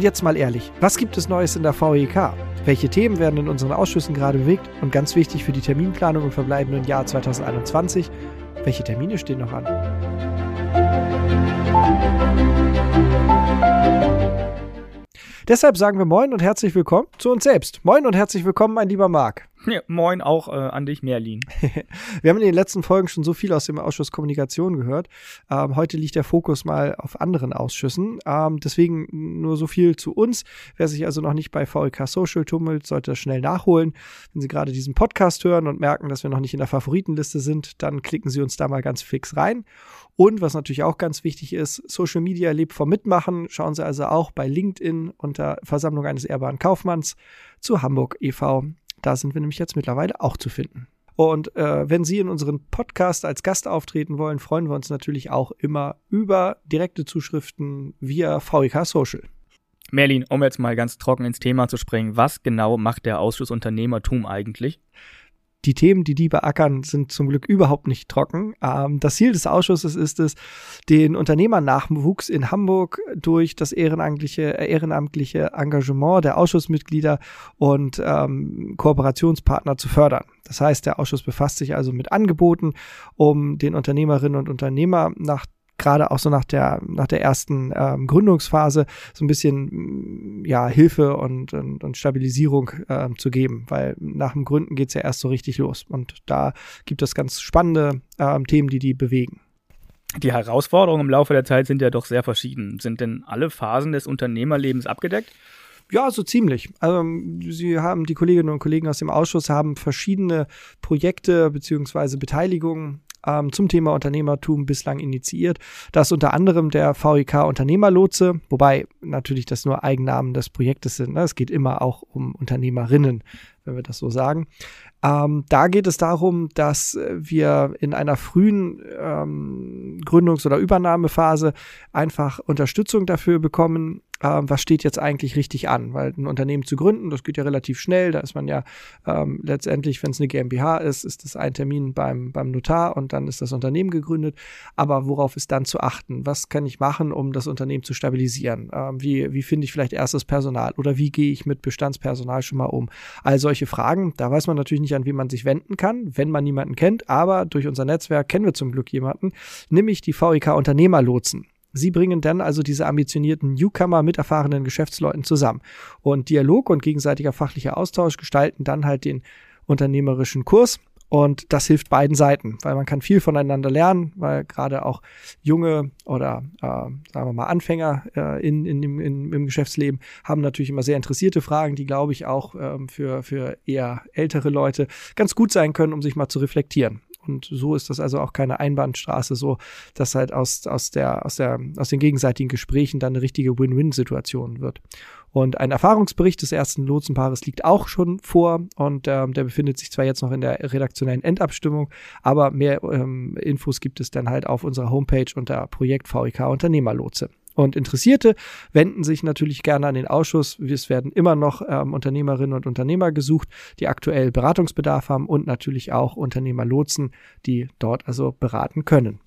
Und jetzt mal ehrlich, was gibt es Neues in der VEK? Welche Themen werden in unseren Ausschüssen gerade bewegt? Und ganz wichtig für die Terminplanung im verbleibenden Jahr 2021, welche Termine stehen noch an? Deshalb sagen wir Moin und herzlich willkommen zu uns selbst. Moin und herzlich willkommen, mein lieber Marc. Ja, moin auch äh, an dich, Merlin. Wir haben in den letzten Folgen schon so viel aus dem Ausschuss Kommunikation gehört. Ähm, heute liegt der Fokus mal auf anderen Ausschüssen. Ähm, deswegen nur so viel zu uns. Wer sich also noch nicht bei VLK Social tummelt, sollte das schnell nachholen. Wenn Sie gerade diesen Podcast hören und merken, dass wir noch nicht in der Favoritenliste sind, dann klicken Sie uns da mal ganz fix rein. Und was natürlich auch ganz wichtig ist, Social Media lebt vom Mitmachen. Schauen Sie also auch bei LinkedIn unter Versammlung eines ehrbaren Kaufmanns zu Hamburg e.V. Da sind wir nämlich jetzt mittlerweile auch zu finden. Und äh, wenn Sie in unserem Podcast als Gast auftreten wollen, freuen wir uns natürlich auch immer über direkte Zuschriften via VEK Social. Merlin, um jetzt mal ganz trocken ins Thema zu springen, was genau macht der Ausschuss Unternehmertum eigentlich? Die Themen, die die beackern, sind zum Glück überhaupt nicht trocken. Ähm, das Ziel des Ausschusses ist es, den Unternehmernachwuchs in Hamburg durch das ehrenamtliche, äh, ehrenamtliche Engagement der Ausschussmitglieder und ähm, Kooperationspartner zu fördern. Das heißt, der Ausschuss befasst sich also mit Angeboten, um den Unternehmerinnen und Unternehmer nach gerade auch so nach der, nach der ersten ähm, Gründungsphase so ein bisschen ja, Hilfe und, und, und Stabilisierung ähm, zu geben, weil nach dem Gründen geht's ja erst so richtig los. Und da gibt es ganz spannende ähm, Themen, die die bewegen. Die Herausforderungen im Laufe der Zeit sind ja doch sehr verschieden. Sind denn alle Phasen des Unternehmerlebens abgedeckt? Ja, so ziemlich. Also, Sie haben, die Kolleginnen und Kollegen aus dem Ausschuss haben verschiedene Projekte beziehungsweise Beteiligungen ähm, zum Thema Unternehmertum bislang initiiert. Das ist unter anderem der VIK Unternehmerlotse, wobei natürlich das nur Eigennamen des Projektes sind. Ne? Es geht immer auch um Unternehmerinnen, wenn wir das so sagen. Ähm, da geht es darum, dass wir in einer frühen ähm, Gründungs- oder Übernahmephase einfach Unterstützung dafür bekommen, ähm, was steht jetzt eigentlich richtig an? Weil ein Unternehmen zu gründen, das geht ja relativ schnell. Da ist man ja ähm, letztendlich, wenn es eine GmbH ist, ist das ein Termin beim, beim Notar und dann ist das Unternehmen gegründet. Aber worauf ist dann zu achten? Was kann ich machen, um das Unternehmen zu stabilisieren? Ähm, wie wie finde ich vielleicht erstes Personal oder wie gehe ich mit Bestandspersonal schon mal um? All solche Fragen. Da weiß man natürlich nicht, an wie man sich wenden kann, wenn man niemanden kennt. Aber durch unser Netzwerk kennen wir zum Glück jemanden, nämlich die VIK Unternehmerlotsen. Sie bringen dann also diese ambitionierten Newcomer mit erfahrenen Geschäftsleuten zusammen. Und Dialog und gegenseitiger fachlicher Austausch gestalten dann halt den unternehmerischen Kurs. Und das hilft beiden Seiten, weil man kann viel voneinander lernen, weil gerade auch junge oder äh, sagen wir mal Anfänger äh, in, in, in, im Geschäftsleben haben natürlich immer sehr interessierte Fragen, die glaube ich auch ähm, für, für eher ältere Leute ganz gut sein können, um sich mal zu reflektieren. Und so ist das also auch keine Einbahnstraße, so dass halt aus, aus, der, aus, der, aus den gegenseitigen Gesprächen dann eine richtige Win-Win-Situation wird. Und ein Erfahrungsbericht des ersten Lotsenpaares liegt auch schon vor und ähm, der befindet sich zwar jetzt noch in der redaktionellen Endabstimmung, aber mehr ähm, Infos gibt es dann halt auf unserer Homepage unter Projekt VIK Unternehmerlotse. Und Interessierte wenden sich natürlich gerne an den Ausschuss. Es werden immer noch ähm, Unternehmerinnen und Unternehmer gesucht, die aktuell Beratungsbedarf haben und natürlich auch Unternehmerlotsen, die dort also beraten können.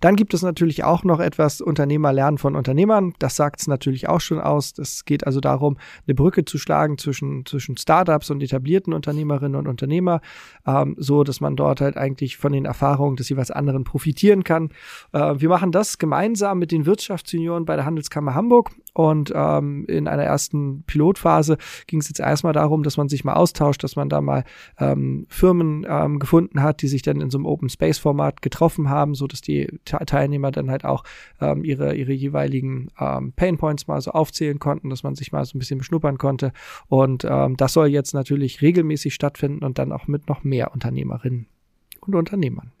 Dann gibt es natürlich auch noch etwas Unternehmer lernen von Unternehmern. Das sagt es natürlich auch schon aus. Es geht also darum, eine Brücke zu schlagen zwischen, zwischen Startups und etablierten Unternehmerinnen und Unternehmer, ähm, so dass man dort halt eigentlich von den Erfahrungen des jeweils anderen profitieren kann. Äh, wir machen das gemeinsam mit den Wirtschaftsjunioren bei der Handelskammer Hamburg und ähm, in einer ersten Pilotphase ging es jetzt erstmal darum, dass man sich mal austauscht, dass man da mal ähm, Firmen ähm, gefunden hat, die sich dann in so einem Open Space Format getroffen haben, so dass die Teilnehmer dann halt auch ähm, ihre, ihre jeweiligen ähm, Pain Points mal so aufzählen konnten, dass man sich mal so ein bisschen beschnuppern konnte. Und ähm, das soll jetzt natürlich regelmäßig stattfinden und dann auch mit noch mehr Unternehmerinnen und Unternehmern.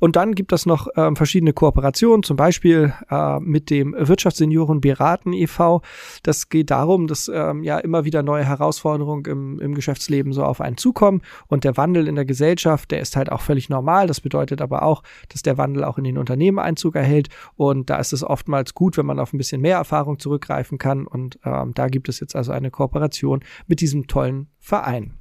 Und dann gibt es noch ähm, verschiedene Kooperationen, zum Beispiel äh, mit dem Wirtschaftssenioren Beraten e.V. Das geht darum, dass ähm, ja immer wieder neue Herausforderungen im, im Geschäftsleben so auf einen zukommen und der Wandel in der Gesellschaft, der ist halt auch völlig normal. Das bedeutet aber auch, dass der Wandel auch in den Unternehmen Einzug erhält und da ist es oftmals gut, wenn man auf ein bisschen mehr Erfahrung zurückgreifen kann und ähm, da gibt es jetzt also eine Kooperation mit diesem tollen Verein.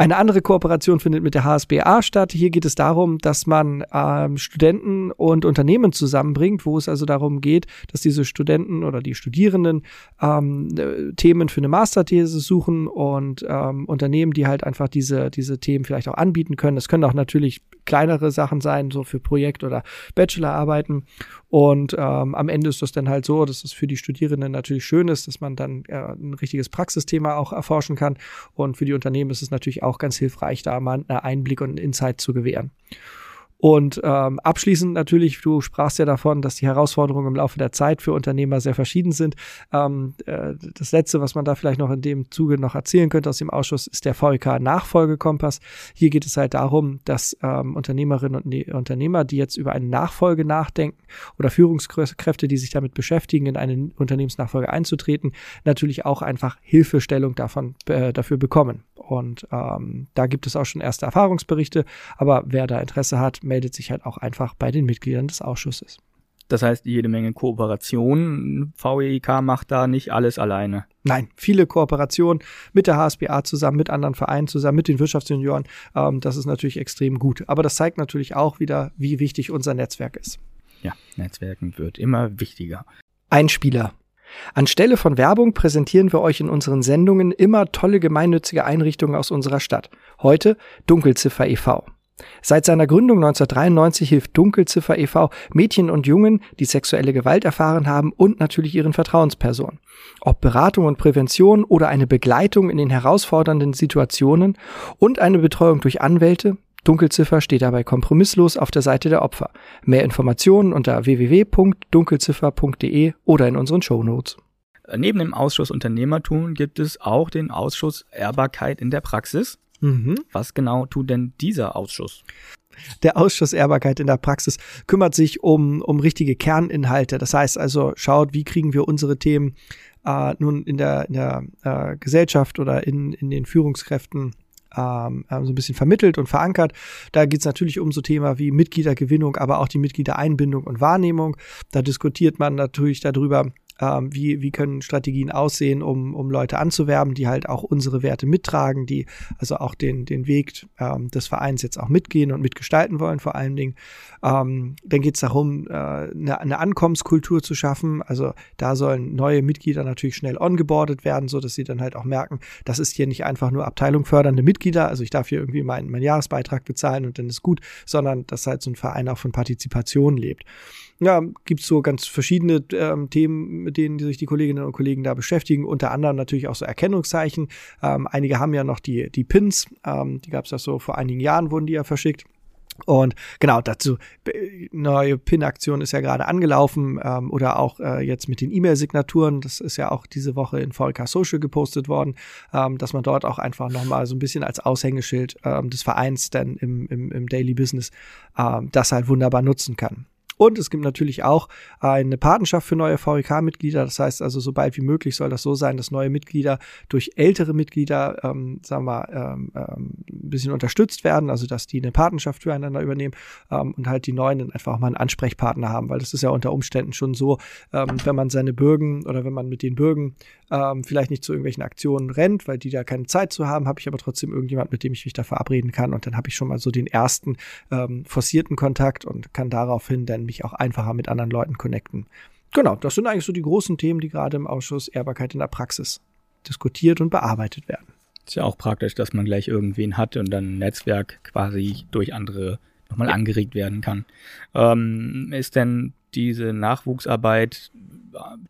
Eine andere Kooperation findet mit der HSBA statt. Hier geht es darum, dass man ähm, Studenten und Unternehmen zusammenbringt, wo es also darum geht, dass diese Studenten oder die Studierenden ähm, äh, Themen für eine Masterthese suchen und ähm, Unternehmen, die halt einfach diese, diese Themen vielleicht auch anbieten können. Das können auch natürlich kleinere Sachen sein, so für Projekt- oder Bachelorarbeiten. Und ähm, am Ende ist das dann halt so, dass es für die Studierenden natürlich schön ist, dass man dann äh, ein richtiges Praxisthema auch erforschen kann. Und für die Unternehmen ist es natürlich auch ganz hilfreich, da mal einen Einblick und einen Insight zu gewähren. Und ähm, abschließend natürlich, du sprachst ja davon, dass die Herausforderungen im Laufe der Zeit für Unternehmer sehr verschieden sind. Ähm, äh, das Letzte, was man da vielleicht noch in dem Zuge noch erzählen könnte aus dem Ausschuss, ist der VK-Nachfolgekompass. Hier geht es halt darum, dass ähm, Unternehmerinnen und ne Unternehmer, die jetzt über eine Nachfolge nachdenken oder Führungskräfte, die sich damit beschäftigen, in eine Unternehmensnachfolge einzutreten, natürlich auch einfach Hilfestellung davon, äh, dafür bekommen. Und ähm, da gibt es auch schon erste Erfahrungsberichte, aber wer da Interesse hat, meldet sich halt auch einfach bei den Mitgliedern des Ausschusses. Das heißt, jede Menge Kooperation. VEIK macht da nicht alles alleine. Nein, viele Kooperationen mit der HSBA zusammen, mit anderen Vereinen zusammen, mit den Wirtschaftsjunioren. Ähm, das ist natürlich extrem gut. Aber das zeigt natürlich auch wieder, wie wichtig unser Netzwerk ist. Ja, Netzwerken wird immer wichtiger. Einspieler. Anstelle von Werbung präsentieren wir euch in unseren Sendungen immer tolle gemeinnützige Einrichtungen aus unserer Stadt. Heute Dunkelziffer e.V. Seit seiner Gründung 1993 hilft Dunkelziffer e.V. Mädchen und Jungen, die sexuelle Gewalt erfahren haben und natürlich ihren Vertrauenspersonen. Ob Beratung und Prävention oder eine Begleitung in den herausfordernden Situationen und eine Betreuung durch Anwälte, Dunkelziffer steht dabei kompromisslos auf der Seite der Opfer. Mehr Informationen unter www.dunkelziffer.de oder in unseren Shownotes. Neben dem Ausschuss Unternehmertum gibt es auch den Ausschuss Ehrbarkeit in der Praxis. Mhm. Was genau tut denn dieser Ausschuss? Der Ausschuss Ehrbarkeit in der Praxis kümmert sich um, um richtige Kerninhalte. Das heißt also, schaut, wie kriegen wir unsere Themen äh, nun in der, in der äh, Gesellschaft oder in, in den Führungskräften ähm, ähm, so ein bisschen vermittelt und verankert. Da geht es natürlich um so Thema wie Mitgliedergewinnung, aber auch die Mitgliedereinbindung und Wahrnehmung. Da diskutiert man natürlich darüber, ähm, wie, wie können Strategien aussehen, um, um Leute anzuwerben, die halt auch unsere Werte mittragen, die also auch den, den Weg ähm, des Vereins jetzt auch mitgehen und mitgestalten wollen, vor allen Dingen. Ähm, dann geht es darum, äh, eine, eine Ankommenskultur zu schaffen. Also da sollen neue Mitglieder natürlich schnell ongeboardet werden, so dass sie dann halt auch merken, das ist hier nicht einfach nur Abteilung fördernde Mitglieder, also ich darf hier irgendwie meinen, meinen Jahresbeitrag bezahlen und dann ist gut, sondern dass halt so ein Verein auch von Partizipation lebt ja, gibt's so ganz verschiedene ähm, Themen, mit denen sich die Kolleginnen und Kollegen da beschäftigen. Unter anderem natürlich auch so Erkennungszeichen. Ähm, einige haben ja noch die, die Pins, ähm, die gab's ja so vor einigen Jahren, wurden die ja verschickt. Und genau dazu, neue Pin-Aktion ist ja gerade angelaufen ähm, oder auch äh, jetzt mit den E-Mail-Signaturen, das ist ja auch diese Woche in VLK Social gepostet worden, ähm, dass man dort auch einfach nochmal so ein bisschen als Aushängeschild ähm, des Vereins dann im, im, im Daily Business ähm, das halt wunderbar nutzen kann. Und es gibt natürlich auch eine Patenschaft für neue VEK-Mitglieder. Das heißt also, so bald wie möglich soll das so sein, dass neue Mitglieder durch ältere Mitglieder, ähm, sagen wir, ähm, ähm, ein bisschen unterstützt werden, also dass die eine Patenschaft füreinander übernehmen ähm, und halt die Neuen dann einfach auch mal einen Ansprechpartner haben, weil das ist ja unter Umständen schon so, ähm, wenn man seine Bürgen oder wenn man mit den Bürgen ähm, vielleicht nicht zu irgendwelchen Aktionen rennt, weil die da keine Zeit zu haben, habe ich aber trotzdem irgendjemand, mit dem ich mich da verabreden kann. Und dann habe ich schon mal so den ersten ähm, forcierten Kontakt und kann daraufhin dann mich auch einfacher mit anderen Leuten connecten. Genau, das sind eigentlich so die großen Themen, die gerade im Ausschuss Ehrbarkeit in der Praxis diskutiert und bearbeitet werden. Ist ja auch praktisch, dass man gleich irgendwen hat und dann ein Netzwerk quasi durch andere nochmal ja. angeregt werden kann. Ähm, ist denn diese Nachwuchsarbeit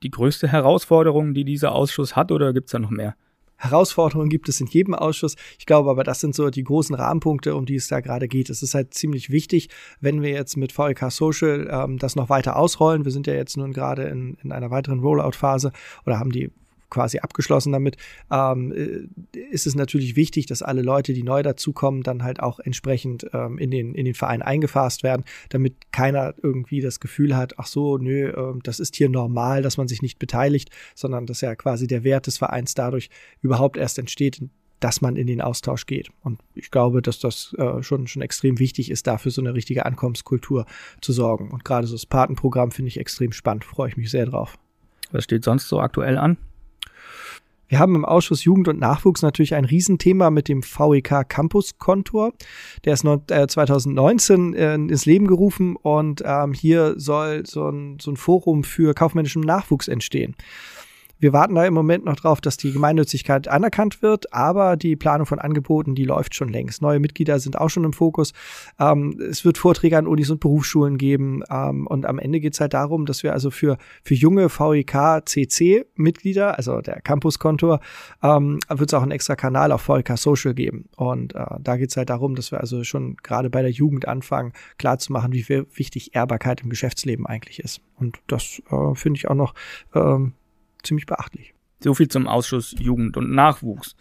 die größte Herausforderung, die dieser Ausschuss hat, oder gibt es da noch mehr? Herausforderungen gibt es in jedem Ausschuss. Ich glaube aber, das sind so die großen Rahmenpunkte, um die es da gerade geht. Es ist halt ziemlich wichtig, wenn wir jetzt mit VLK Social ähm, das noch weiter ausrollen. Wir sind ja jetzt nun gerade in, in einer weiteren Rollout-Phase oder haben die quasi abgeschlossen damit, ähm, äh, ist es natürlich wichtig, dass alle Leute, die neu dazukommen, dann halt auch entsprechend ähm, in, den, in den Verein eingefasst werden, damit keiner irgendwie das Gefühl hat, ach so, nö, äh, das ist hier normal, dass man sich nicht beteiligt, sondern dass ja quasi der Wert des Vereins dadurch überhaupt erst entsteht, dass man in den Austausch geht. Und ich glaube, dass das äh, schon, schon extrem wichtig ist, dafür so eine richtige Ankommenskultur zu sorgen. Und gerade so das Patenprogramm finde ich extrem spannend, freue ich mich sehr drauf. Was steht sonst so aktuell an? Wir haben im Ausschuss Jugend und Nachwuchs natürlich ein Riesenthema mit dem VEK Campus Kontor. Der ist 2019 äh, ins Leben gerufen und ähm, hier soll so ein Forum für kaufmännischen Nachwuchs entstehen. Wir warten da im Moment noch drauf, dass die Gemeinnützigkeit anerkannt wird, aber die Planung von Angeboten, die läuft schon längst. Neue Mitglieder sind auch schon im Fokus. Ähm, es wird Vorträge an Unis und Berufsschulen geben ähm, und am Ende geht es halt darum, dass wir also für, für junge VIK CC Mitglieder, also der Campus-Kontor, ähm, wird es auch einen extra Kanal auf VIK Social geben. Und äh, da geht es halt darum, dass wir also schon gerade bei der Jugend anfangen, klarzumachen, wie wichtig Ehrbarkeit im Geschäftsleben eigentlich ist. Und das äh, finde ich auch noch ähm, ziemlich beachtlich. So viel zum Ausschuss Jugend und Nachwuchs.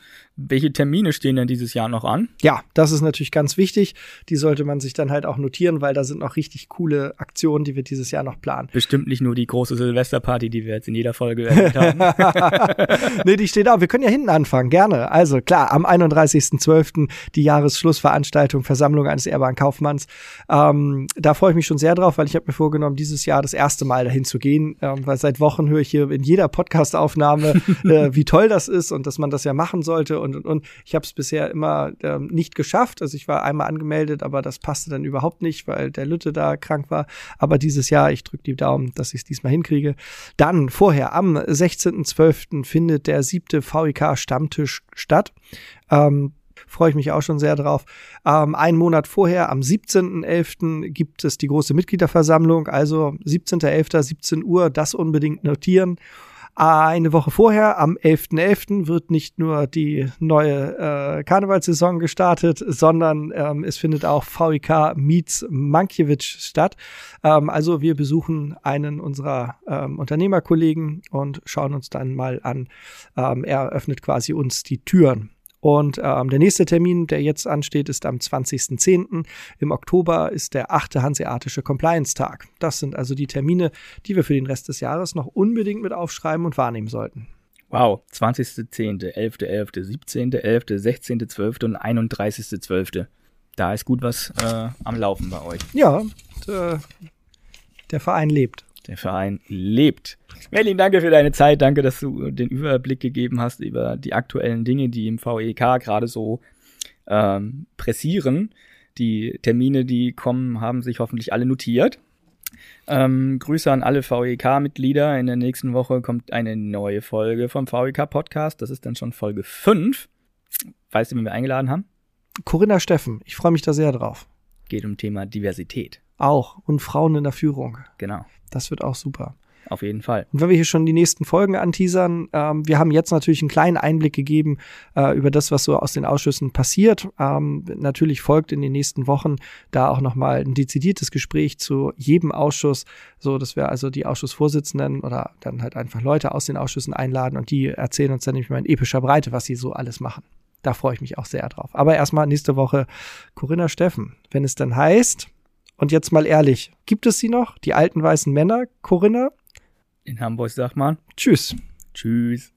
Welche Termine stehen denn dieses Jahr noch an? Ja, das ist natürlich ganz wichtig. Die sollte man sich dann halt auch notieren, weil da sind noch richtig coole Aktionen, die wir dieses Jahr noch planen. Bestimmt nicht nur die große Silvesterparty, die wir jetzt in jeder Folge erwähnt haben. nee, die steht auch. Wir können ja hinten anfangen, gerne. Also klar, am 31.12. die Jahresschlussveranstaltung Versammlung eines ehrbaren Kaufmanns. Ähm, da freue ich mich schon sehr drauf, weil ich habe mir vorgenommen, dieses Jahr das erste Mal dahin zu gehen, ähm, weil seit Wochen höre ich hier in jeder Podcastaufnahme, äh, wie toll das ist und dass man das ja machen sollte. Und und, und, und. Ich habe es bisher immer ähm, nicht geschafft. Also ich war einmal angemeldet, aber das passte dann überhaupt nicht, weil der Lütte da krank war. Aber dieses Jahr, ich drücke die Daumen, dass ich es diesmal hinkriege. Dann vorher, am 16.12. findet der siebte VIK Stammtisch statt. Ähm, freue ich mich auch schon sehr drauf. Ähm, einen Monat vorher, am 17.11. gibt es die große Mitgliederversammlung, also 17.11., 17 Uhr, das unbedingt notieren. Eine Woche vorher, am 11.11., .11., wird nicht nur die neue äh, Karnevalssaison gestartet, sondern ähm, es findet auch VIK Meets Mankiewicz statt. Ähm, also wir besuchen einen unserer ähm, Unternehmerkollegen und schauen uns dann mal an. Ähm, er öffnet quasi uns die Türen. Und ähm, der nächste Termin, der jetzt ansteht, ist am 20.10. Im Oktober ist der achte Hanseatische Compliance-Tag. Das sind also die Termine, die wir für den Rest des Jahres noch unbedingt mit aufschreiben und wahrnehmen sollten. Wow, 20.10., 11.11., 17.11., 16.12. und 31.12. Da ist gut was äh, am Laufen bei euch. Ja, der Verein lebt. Der Verein lebt. Merlin, danke für deine Zeit. Danke, dass du den Überblick gegeben hast über die aktuellen Dinge, die im VEK gerade so ähm, pressieren. Die Termine, die kommen, haben sich hoffentlich alle notiert. Ähm, Grüße an alle VEK-Mitglieder. In der nächsten Woche kommt eine neue Folge vom VEK-Podcast. Das ist dann schon Folge 5. Weißt du, wen wir eingeladen haben? Corinna Steffen. Ich freue mich da sehr drauf. Geht um Thema Diversität. Auch. Und Frauen in der Führung. Genau. Das wird auch super. Auf jeden Fall. Und wenn wir hier schon die nächsten Folgen anteasern, ähm, wir haben jetzt natürlich einen kleinen Einblick gegeben äh, über das, was so aus den Ausschüssen passiert. Ähm, natürlich folgt in den nächsten Wochen da auch nochmal ein dezidiertes Gespräch zu jedem Ausschuss, so dass wir also die Ausschussvorsitzenden oder dann halt einfach Leute aus den Ausschüssen einladen und die erzählen uns dann nämlich mal in epischer Breite, was sie so alles machen. Da freue ich mich auch sehr drauf. Aber erstmal nächste Woche Corinna Steffen, wenn es dann heißt, und jetzt mal ehrlich, gibt es sie noch? Die alten weißen Männer, Corinna? In Hamburg sagt man. Tschüss. Tschüss.